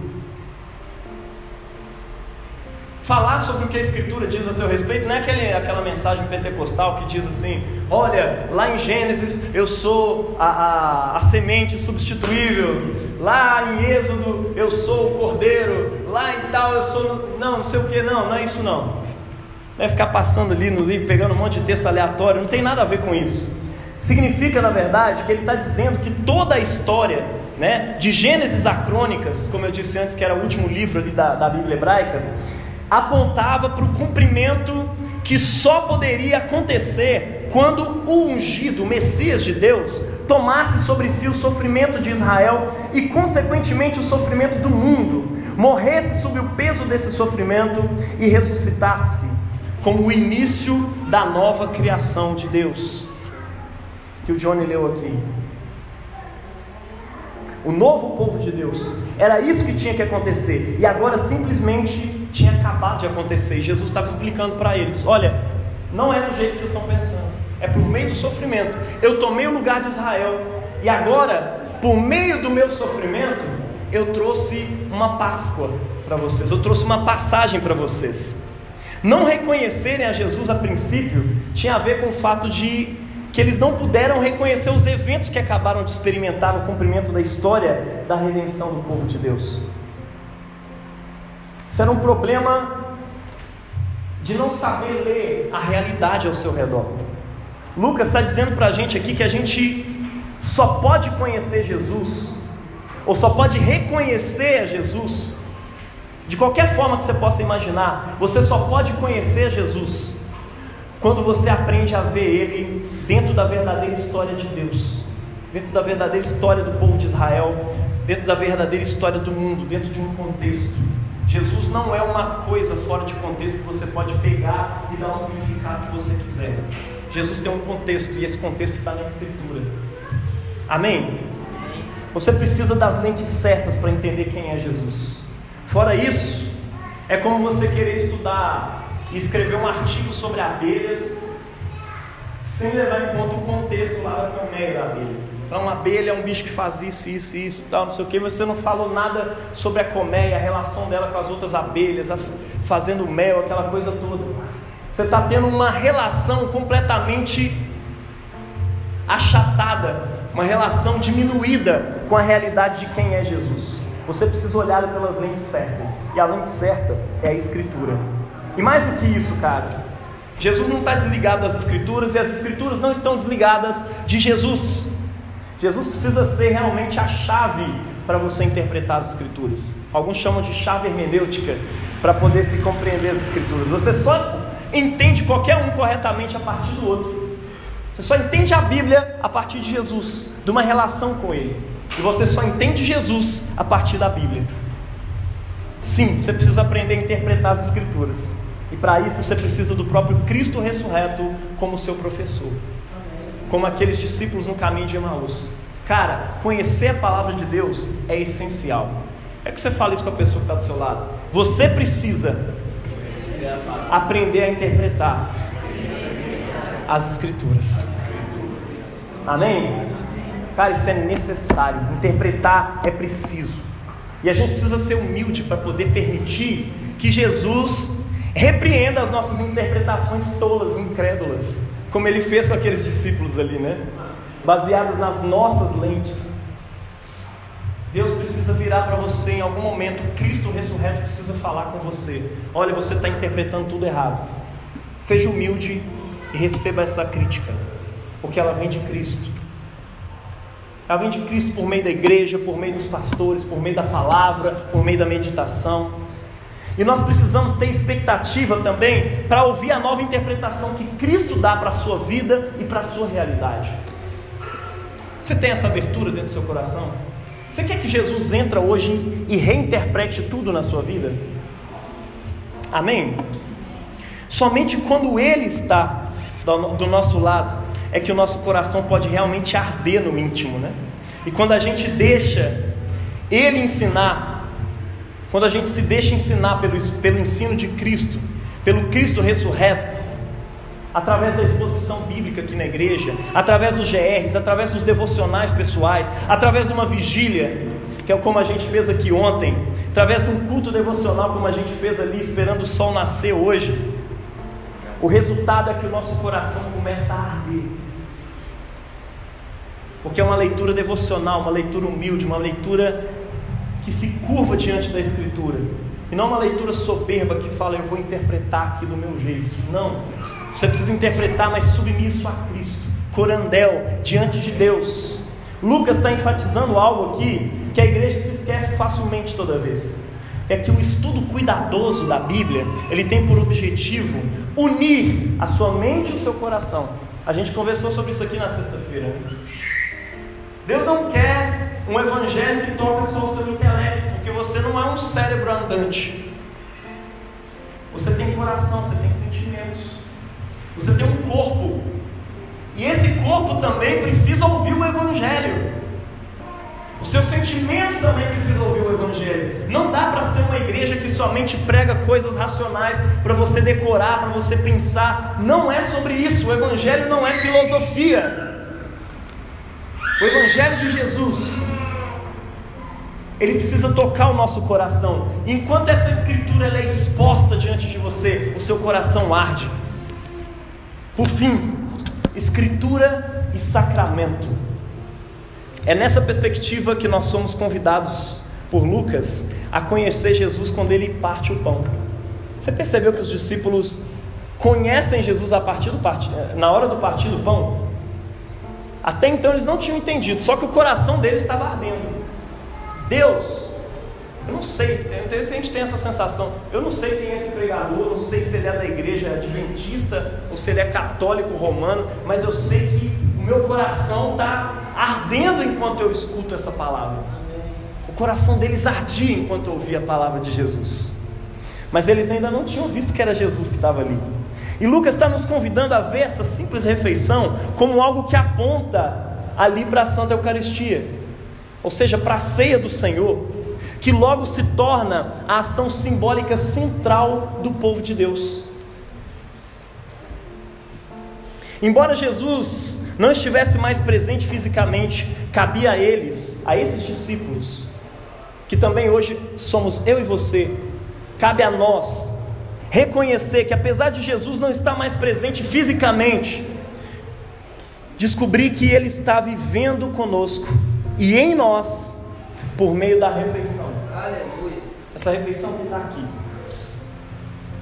falar sobre o que a Escritura diz a seu respeito, não é aquele, aquela mensagem pentecostal que diz assim: olha, lá em Gênesis eu sou a, a, a semente substituível, lá em Êxodo eu sou o cordeiro, lá em tal eu sou. Não, não sei o que, não, não é isso não. Não é ficar passando ali no livro, pegando um monte de texto aleatório, não tem nada a ver com isso. Significa, na verdade, que ele está dizendo que toda a história, né, de Gênesis a Crônicas, como eu disse antes, que era o último livro ali da, da Bíblia hebraica, apontava para o cumprimento que só poderia acontecer quando o ungido, o Messias de Deus, tomasse sobre si o sofrimento de Israel e, consequentemente, o sofrimento do mundo, morresse sob o peso desse sofrimento e ressuscitasse como o início da nova criação de Deus, que o Johnny leu aqui. O novo povo de Deus, era isso que tinha que acontecer, e agora simplesmente tinha acabado de acontecer. Jesus estava explicando para eles: olha, não é do jeito que vocês estão pensando, é por meio do sofrimento. Eu tomei o lugar de Israel, e agora, por meio do meu sofrimento, eu trouxe uma Páscoa para vocês, eu trouxe uma passagem para vocês. Não reconhecerem a Jesus a princípio tinha a ver com o fato de que eles não puderam reconhecer os eventos que acabaram de experimentar no cumprimento da história da redenção do povo de Deus. Isso era um problema de não saber ler a realidade ao seu redor. Lucas está dizendo para a gente aqui que a gente só pode conhecer Jesus, ou só pode reconhecer a Jesus, de qualquer forma que você possa imaginar, você só pode conhecer Jesus quando você aprende a ver Ele dentro da verdadeira história de Deus, dentro da verdadeira história do povo de Israel, dentro da verdadeira história do mundo, dentro de um contexto. Jesus não é uma coisa fora de contexto que você pode pegar e dar o significado que você quiser. Jesus tem um contexto e esse contexto está na Escritura. Amém? Você precisa das lentes certas para entender quem é Jesus. Fora isso, é como você querer estudar e escrever um artigo sobre abelhas sem levar em conta o contexto lá da colmeia da abelha. Então, uma abelha é um bicho que faz isso, isso, isso, tal, não sei o que. Você não falou nada sobre a colmeia, a relação dela com as outras abelhas, fazendo mel, aquela coisa toda. Você está tendo uma relação completamente achatada, uma relação diminuída com a realidade de quem é Jesus. Você precisa olhar pelas lentes certas. E a lente certa é a Escritura. E mais do que isso, cara, Jesus não está desligado das Escrituras e as Escrituras não estão desligadas de Jesus. Jesus precisa ser realmente a chave para você interpretar as Escrituras. Alguns chamam de chave hermenêutica para poder se compreender as Escrituras. Você só entende qualquer um corretamente a partir do outro. Você só entende a Bíblia a partir de Jesus, de uma relação com Ele. E você só entende Jesus a partir da Bíblia. Sim, você precisa aprender a interpretar as Escrituras. E para isso você precisa do próprio Cristo ressurreto como seu professor como aqueles discípulos no caminho de Emaús. Cara, conhecer a palavra de Deus é essencial. É que você fala isso com a pessoa que está do seu lado. Você precisa aprender a interpretar as Escrituras. Amém? Cara, isso é necessário. Interpretar é preciso. E a gente precisa ser humilde para poder permitir que Jesus repreenda as nossas interpretações tolas, incrédulas como ele fez com aqueles discípulos ali, né? Baseados nas nossas lentes. Deus precisa virar para você em algum momento, Cristo ressurreto precisa falar com você. Olha, você está interpretando tudo errado. Seja humilde e receba essa crítica, porque ela vem de Cristo. Ela vem de Cristo por meio da igreja, por meio dos pastores, por meio da palavra, por meio da meditação. E nós precisamos ter expectativa também para ouvir a nova interpretação que Cristo dá para a sua vida e para a sua realidade. Você tem essa abertura dentro do seu coração? Você quer que Jesus entre hoje e reinterprete tudo na sua vida? Amém? Somente quando Ele está do nosso lado é que o nosso coração pode realmente arder no íntimo, né? E quando a gente deixa Ele ensinar quando a gente se deixa ensinar pelo, pelo ensino de Cristo, pelo Cristo ressurreto, através da exposição bíblica aqui na igreja, através dos GRs, através dos devocionais pessoais, através de uma vigília, que é como a gente fez aqui ontem, através de um culto devocional como a gente fez ali, esperando o sol nascer hoje, o resultado é que o nosso coração começa a arder. Porque é uma leitura devocional, uma leitura humilde, uma leitura que se curva diante da Escritura. E não uma leitura soberba que fala, eu vou interpretar aqui do meu jeito. Não. Você precisa interpretar, mas submisso a Cristo. Corandel, diante de Deus. Lucas está enfatizando algo aqui que a igreja se esquece facilmente toda vez. É que o estudo cuidadoso da Bíblia, ele tem por objetivo unir a sua mente e o seu coração. A gente conversou sobre isso aqui na sexta-feira. Né? Deus não quer um evangelho que toca só o seu intelecto, porque você não é um cérebro andante. Você tem coração, você tem sentimentos. Você tem um corpo. E esse corpo também precisa ouvir o evangelho. O seu sentimento também precisa ouvir o Evangelho. Não dá para ser uma igreja que somente prega coisas racionais para você decorar, para você pensar. Não é sobre isso. O Evangelho não é filosofia. O Evangelho de Jesus, ele precisa tocar o nosso coração. Enquanto essa escritura é exposta diante de você, o seu coração arde. Por fim, escritura e sacramento. É nessa perspectiva que nós somos convidados por Lucas a conhecer Jesus quando ele parte o pão. Você percebeu que os discípulos conhecem Jesus a partir do part... na hora do partir do pão? Até então eles não tinham entendido, só que o coração deles estava ardendo. Deus, eu não sei, a gente tem essa sensação. Eu não sei quem é esse pregador, não sei se ele é da igreja adventista ou se ele é católico romano, mas eu sei que meu coração está ardendo enquanto eu escuto essa palavra. O coração deles ardia enquanto eu ouvia a palavra de Jesus. Mas eles ainda não tinham visto que era Jesus que estava ali. E Lucas está nos convidando a ver essa simples refeição como algo que aponta ali para a Santa Eucaristia, ou seja, para a ceia do Senhor, que logo se torna a ação simbólica central do povo de Deus. Embora Jesus não estivesse mais presente fisicamente, cabia a eles, a esses discípulos, que também hoje somos eu e você, cabe a nós reconhecer que apesar de Jesus não estar mais presente fisicamente, descobrir que Ele está vivendo conosco e em nós por meio da refeição. Aleluia. Essa refeição que está aqui.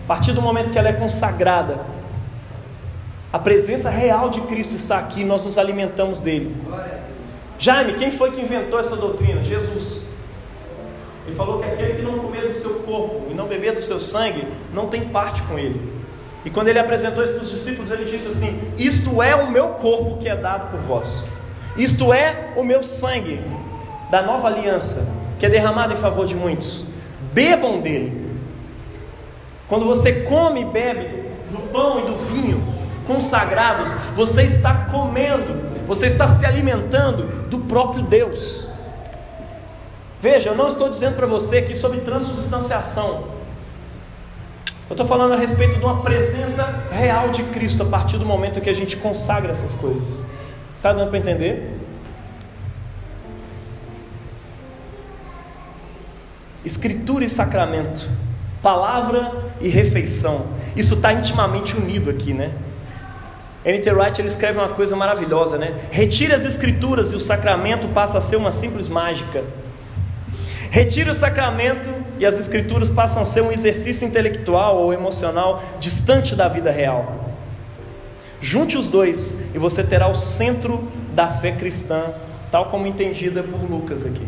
A partir do momento que ela é consagrada, a presença real de Cristo está aqui, nós nos alimentamos dele. Jaime, quem foi que inventou essa doutrina? Jesus. Ele falou que aquele que não comer do seu corpo e não beber do seu sangue, não tem parte com ele. E quando ele apresentou isso para os discípulos, ele disse assim: Isto é o meu corpo que é dado por vós. Isto é o meu sangue da nova aliança, que é derramado em favor de muitos. Bebam dele. Quando você come e bebe do pão e do vinho, consagrados, você está comendo, você está se alimentando do próprio Deus. Veja, eu não estou dizendo para você aqui sobre transubstanciação. Eu estou falando a respeito de uma presença real de Cristo a partir do momento que a gente consagra essas coisas. Está dando para entender? Escritura e sacramento, palavra e refeição, isso está intimamente unido aqui, né? N.T. Wright ele escreve uma coisa maravilhosa, né? Retire as escrituras e o sacramento passa a ser uma simples mágica. Retire o sacramento e as escrituras passam a ser um exercício intelectual ou emocional distante da vida real. Junte os dois e você terá o centro da fé cristã, tal como entendida por Lucas aqui.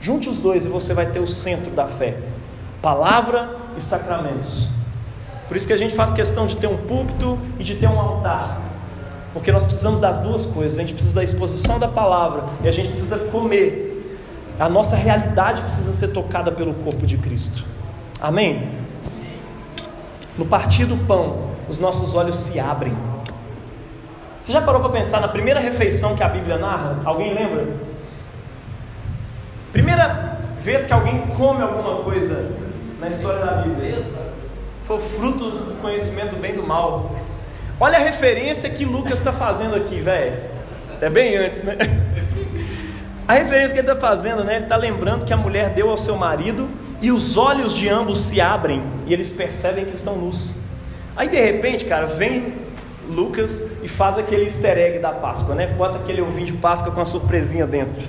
Junte os dois e você vai ter o centro da fé: palavra e sacramentos. Por isso que a gente faz questão de ter um púlpito e de ter um altar. Porque nós precisamos das duas coisas. A gente precisa da exposição da palavra e a gente precisa comer. A nossa realidade precisa ser tocada pelo corpo de Cristo. Amém? No partir do pão, os nossos olhos se abrem. Você já parou para pensar na primeira refeição que a Bíblia narra? Alguém lembra? Primeira vez que alguém come alguma coisa na história da Bíblia. Foi fruto do conhecimento bem do mal. Olha a referência que Lucas está fazendo aqui, velho. É bem antes, né? A referência que ele está fazendo, né? Ele está lembrando que a mulher deu ao seu marido e os olhos de ambos se abrem e eles percebem que estão nus. Aí de repente, cara, vem Lucas e faz aquele easter egg da Páscoa, né? Bota aquele ovinho de Páscoa com a surpresinha dentro.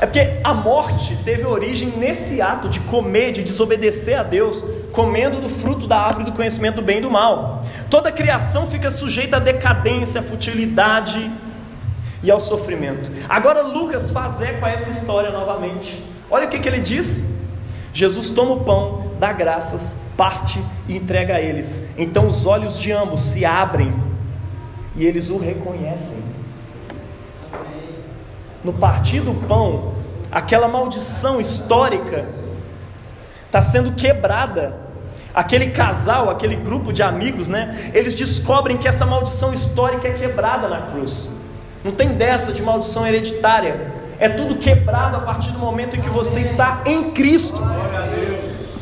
É porque a morte teve origem nesse ato de comer, de desobedecer a Deus, comendo do fruto da árvore do conhecimento do bem e do mal. Toda criação fica sujeita à decadência, à futilidade e ao sofrimento. Agora Lucas faz eco a essa história novamente. Olha o que, que ele diz: Jesus toma o pão, dá graças, parte e entrega a eles. Então os olhos de ambos se abrem e eles o reconhecem. No partir do pão, aquela maldição histórica está sendo quebrada. Aquele casal, aquele grupo de amigos, né? Eles descobrem que essa maldição histórica é quebrada na cruz. Não tem dessa de maldição hereditária. É tudo quebrado a partir do momento em que você está em Cristo.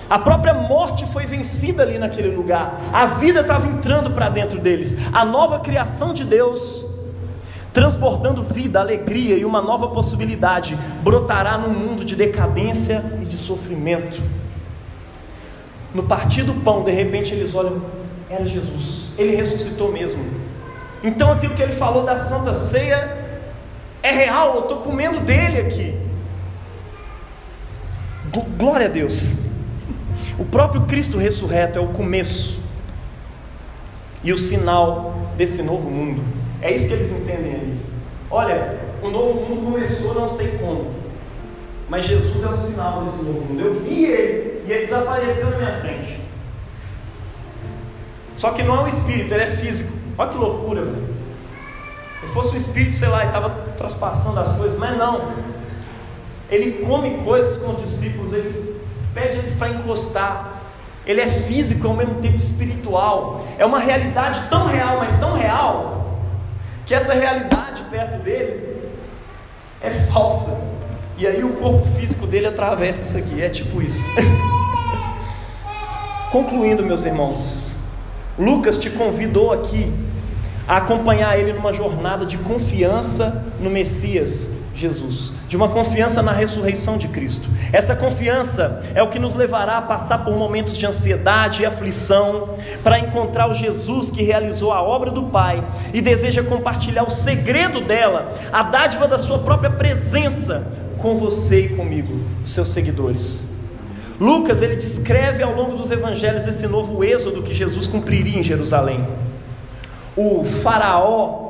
A própria morte foi vencida ali naquele lugar. A vida estava entrando para dentro deles. A nova criação de Deus, transportando vida, alegria e uma nova possibilidade, brotará num mundo de decadência e de sofrimento. No partir do pão, de repente eles olham, era Jesus. Ele ressuscitou mesmo. Então aquilo que ele falou da Santa Ceia é real, eu estou comendo dele aqui. Glória a Deus. O próprio Cristo ressurreto é o começo e o sinal desse novo mundo. É isso que eles entendem ali. Olha, o novo mundo começou, não sei como, mas Jesus é o sinal desse novo mundo. Eu vi ele e ele desapareceu na minha frente. Só que não é um espírito, ele é físico. Olha que loucura, velho. Se fosse um espírito, sei lá, e estava traspassando as coisas, mas não. Ele come coisas com os discípulos, ele pede eles para encostar. Ele é físico ao mesmo tempo espiritual. É uma realidade tão real, mas tão real, que essa realidade perto dele é falsa. E aí o corpo físico dele atravessa isso aqui. É tipo isso. *laughs* Concluindo, meus irmãos, Lucas te convidou aqui a acompanhar ele numa jornada de confiança no Messias Jesus, de uma confiança na ressurreição de Cristo. Essa confiança é o que nos levará a passar por momentos de ansiedade e aflição, para encontrar o Jesus que realizou a obra do Pai e deseja compartilhar o segredo dela, a dádiva da sua própria presença com você e comigo, seus seguidores. Lucas ele descreve ao longo dos evangelhos esse novo êxodo que Jesus cumpriria em Jerusalém o faraó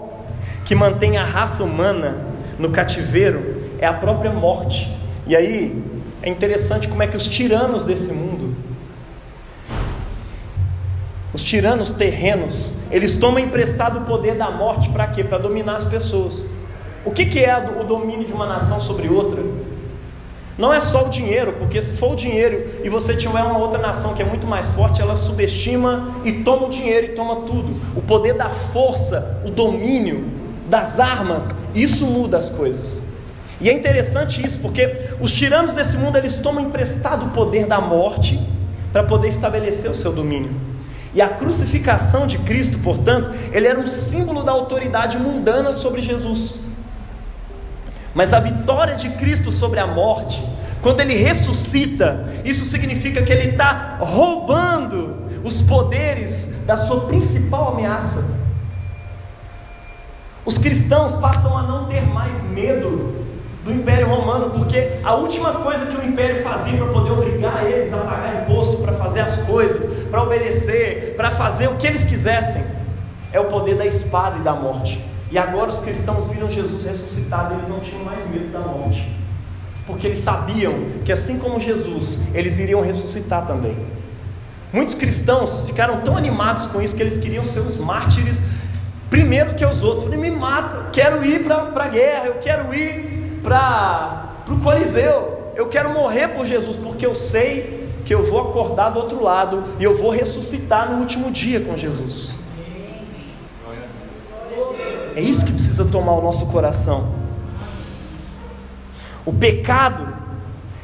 que mantém a raça humana no cativeiro é a própria morte. E aí é interessante como é que os tiranos desse mundo, os tiranos terrenos, eles tomam emprestado o poder da morte para quê? Para dominar as pessoas. O que, que é o domínio de uma nação sobre outra? Não é só o dinheiro, porque se for o dinheiro e você tiver uma outra nação que é muito mais forte, ela subestima e toma o dinheiro e toma tudo. O poder da força, o domínio das armas, isso muda as coisas. E é interessante isso, porque os tiranos desse mundo eles tomam emprestado o poder da morte para poder estabelecer o seu domínio. E a crucificação de Cristo, portanto, ele era um símbolo da autoridade mundana sobre Jesus. Mas a vitória de Cristo sobre a morte, quando ele ressuscita, isso significa que ele está roubando os poderes da sua principal ameaça. Os cristãos passam a não ter mais medo do Império Romano, porque a última coisa que o Império fazia para poder obrigar eles a pagar imposto, para fazer as coisas, para obedecer, para fazer o que eles quisessem, é o poder da espada e da morte. E agora os cristãos viram Jesus ressuscitado e eles não tinham mais medo da morte. Porque eles sabiam que assim como Jesus, eles iriam ressuscitar também. Muitos cristãos ficaram tão animados com isso que eles queriam ser os mártires primeiro que os outros. Falei, me mata, eu quero ir para a guerra, eu quero ir para o Coliseu, eu quero morrer por Jesus, porque eu sei que eu vou acordar do outro lado e eu vou ressuscitar no último dia com Jesus. É isso que precisa tomar o nosso coração. O pecado,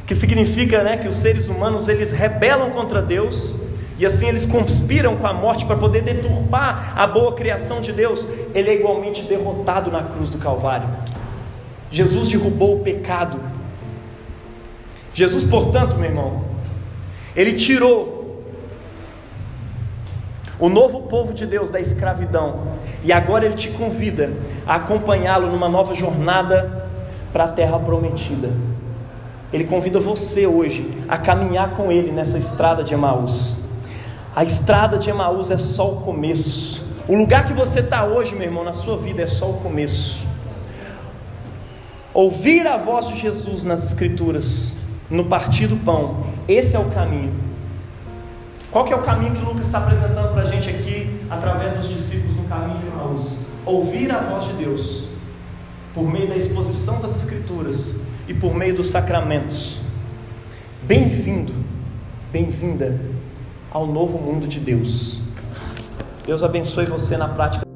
que significa né, que os seres humanos eles rebelam contra Deus e assim eles conspiram com a morte para poder deturpar a boa criação de Deus, ele é igualmente derrotado na cruz do Calvário. Jesus derrubou o pecado. Jesus, portanto, meu irmão, ele tirou o novo povo de Deus da escravidão e agora ele te convida a acompanhá-lo numa nova jornada para a terra prometida. Ele convida você hoje a caminhar com ele nessa estrada de Emaús. A estrada de Emaús é só o começo. O lugar que você está hoje, meu irmão, na sua vida é só o começo. Ouvir a voz de Jesus nas Escrituras, no partir do pão, esse é o caminho. Qual que é o caminho que Lucas está apresentando para a gente aqui, através dos discípulos no caminho de Emaús? Ouvir a voz de Deus, por meio da exposição das Escrituras e por meio dos sacramentos. Bem-vindo, bem-vinda ao novo mundo de Deus. Deus abençoe você na prática.